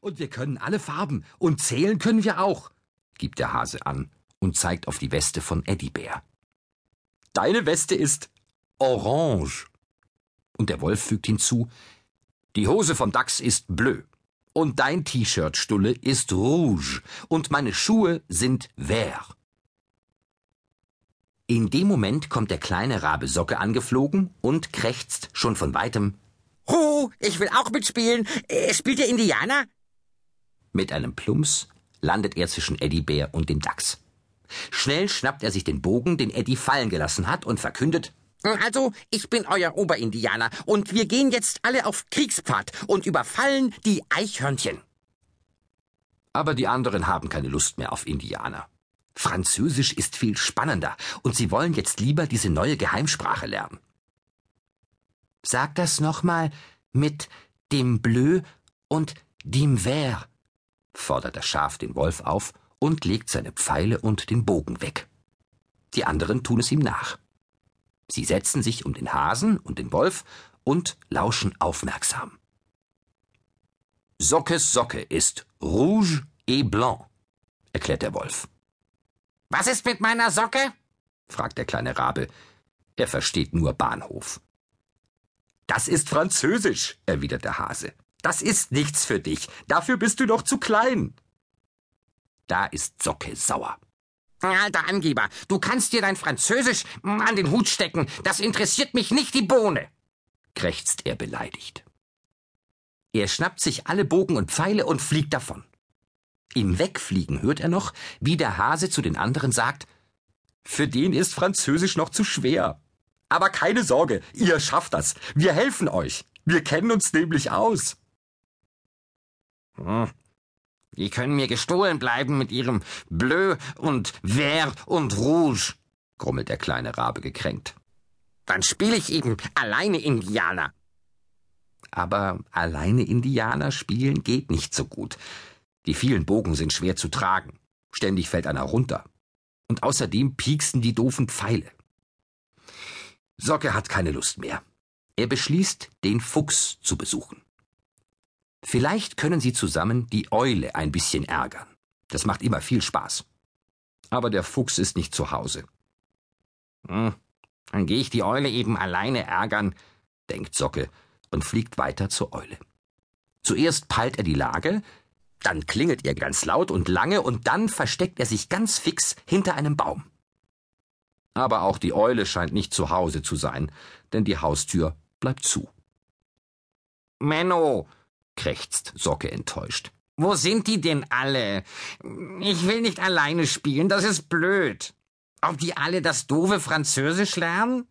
Und wir können alle Farben. Und zählen können wir auch, gibt der Hase an und zeigt auf die Weste von Eddybär. Deine Weste ist orange. Und der Wolf fügt hinzu, die Hose vom Dachs ist bleu. Und dein T-Shirt, Stulle, ist rouge. Und meine Schuhe sind vert. In dem Moment kommt der kleine Rabe Socke angeflogen und krächzt schon von weitem. Hu, ich will auch mitspielen. Äh, spielt der Indianer? Mit einem Plumps landet er zwischen Eddybär und dem Dachs. Schnell schnappt er sich den Bogen, den Eddie fallen gelassen hat, und verkündet Also, ich bin euer Oberindianer, und wir gehen jetzt alle auf Kriegspfad und überfallen die Eichhörnchen. Aber die anderen haben keine Lust mehr auf Indianer. Französisch ist viel spannender, und sie wollen jetzt lieber diese neue Geheimsprache lernen. Sag das nochmal mit dem Bleu und dem Vert, fordert das Schaf den Wolf auf und legt seine Pfeile und den Bogen weg. Die anderen tun es ihm nach. Sie setzen sich um den Hasen und den Wolf und lauschen aufmerksam. Sockes Socke ist rouge et blanc, erklärt der Wolf. Was ist mit meiner Socke? fragt der kleine Rabe. Er versteht nur Bahnhof. Das ist Französisch, erwidert der Hase. Das ist nichts für dich. Dafür bist du noch zu klein. Da ist Socke sauer. Alter Angeber, du kannst dir dein Französisch an den Hut stecken. Das interessiert mich nicht die Bohne, krächzt er beleidigt. Er schnappt sich alle Bogen und Pfeile und fliegt davon. Im Wegfliegen hört er noch, wie der Hase zu den anderen sagt, für den ist Französisch noch zu schwer. Aber keine Sorge, ihr schafft das. Wir helfen euch. Wir kennen uns nämlich aus. Hm, die können mir gestohlen bleiben mit ihrem Bleu und Vert und Rouge, grummelt der kleine Rabe gekränkt. Dann spiele ich eben alleine Indianer. Aber alleine Indianer spielen geht nicht so gut. Die vielen Bogen sind schwer zu tragen. Ständig fällt einer runter. Und außerdem pieksen die doofen Pfeile. Socke hat keine Lust mehr. Er beschließt, den Fuchs zu besuchen. Vielleicht können sie zusammen die Eule ein bisschen ärgern. Das macht immer viel Spaß. Aber der Fuchs ist nicht zu Hause. Hm, dann gehe ich die Eule eben alleine ärgern, denkt Socke und fliegt weiter zur Eule. Zuerst peilt er die Lage, dann klingelt er ganz laut und lange und dann versteckt er sich ganz fix hinter einem Baum. Aber auch die Eule scheint nicht zu Hause zu sein, denn die Haustür bleibt zu. Menno, krächzt Socke enttäuscht. Wo sind die denn alle? Ich will nicht alleine spielen, das ist blöd. Ob die alle das doofe Französisch lernen?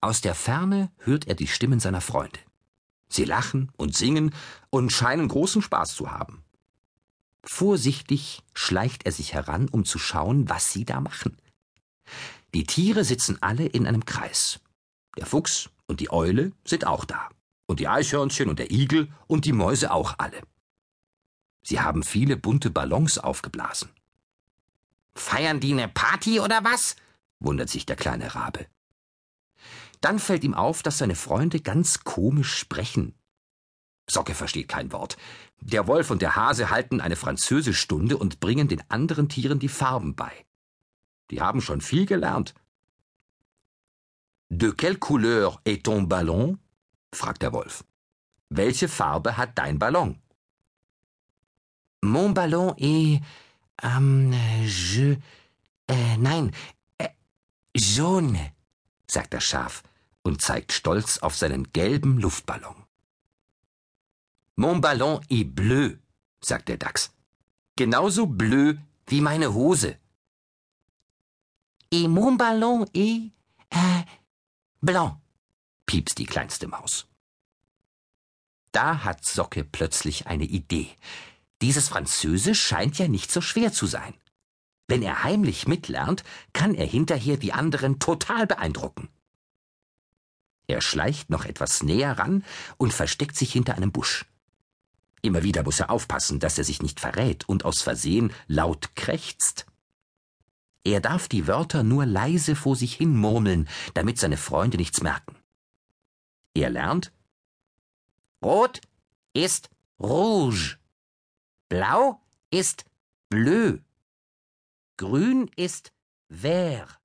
Aus der Ferne hört er die Stimmen seiner Freunde. Sie lachen und singen und scheinen großen Spaß zu haben. Vorsichtig schleicht er sich heran, um zu schauen, was sie da machen. Die Tiere sitzen alle in einem Kreis. Der Fuchs und die Eule sind auch da und die Eichhörnchen und der Igel und die Mäuse auch alle. Sie haben viele bunte Ballons aufgeblasen. Feiern die ne Party oder was? wundert sich der kleine Rabe. Dann fällt ihm auf, dass seine Freunde ganz komisch sprechen. Socke versteht kein Wort. Der Wolf und der Hase halten eine Französischstunde und bringen den anderen Tieren die Farben bei. Die haben schon viel gelernt. De quelle couleur est ton ballon? Fragt der Wolf. Welche Farbe hat dein Ballon? Mon ballon est. Ähm, je. Äh, nein. Äh, jaune, sagt das Schaf und zeigt stolz auf seinen gelben Luftballon. Mon ballon est bleu, sagt der Dachs. Genauso bleu wie meine Hose. Et mon ballon est. Äh, blanc piepst die kleinste Maus. Da hat Socke plötzlich eine Idee. Dieses Französisch scheint ja nicht so schwer zu sein. Wenn er heimlich mitlernt, kann er hinterher die anderen total beeindrucken. Er schleicht noch etwas näher ran und versteckt sich hinter einem Busch. Immer wieder muss er aufpassen, dass er sich nicht verrät und aus Versehen laut krächzt. Er darf die Wörter nur leise vor sich hin murmeln, damit seine Freunde nichts merken. Er lernt Rot ist rouge. Blau ist bleu. Grün ist vert.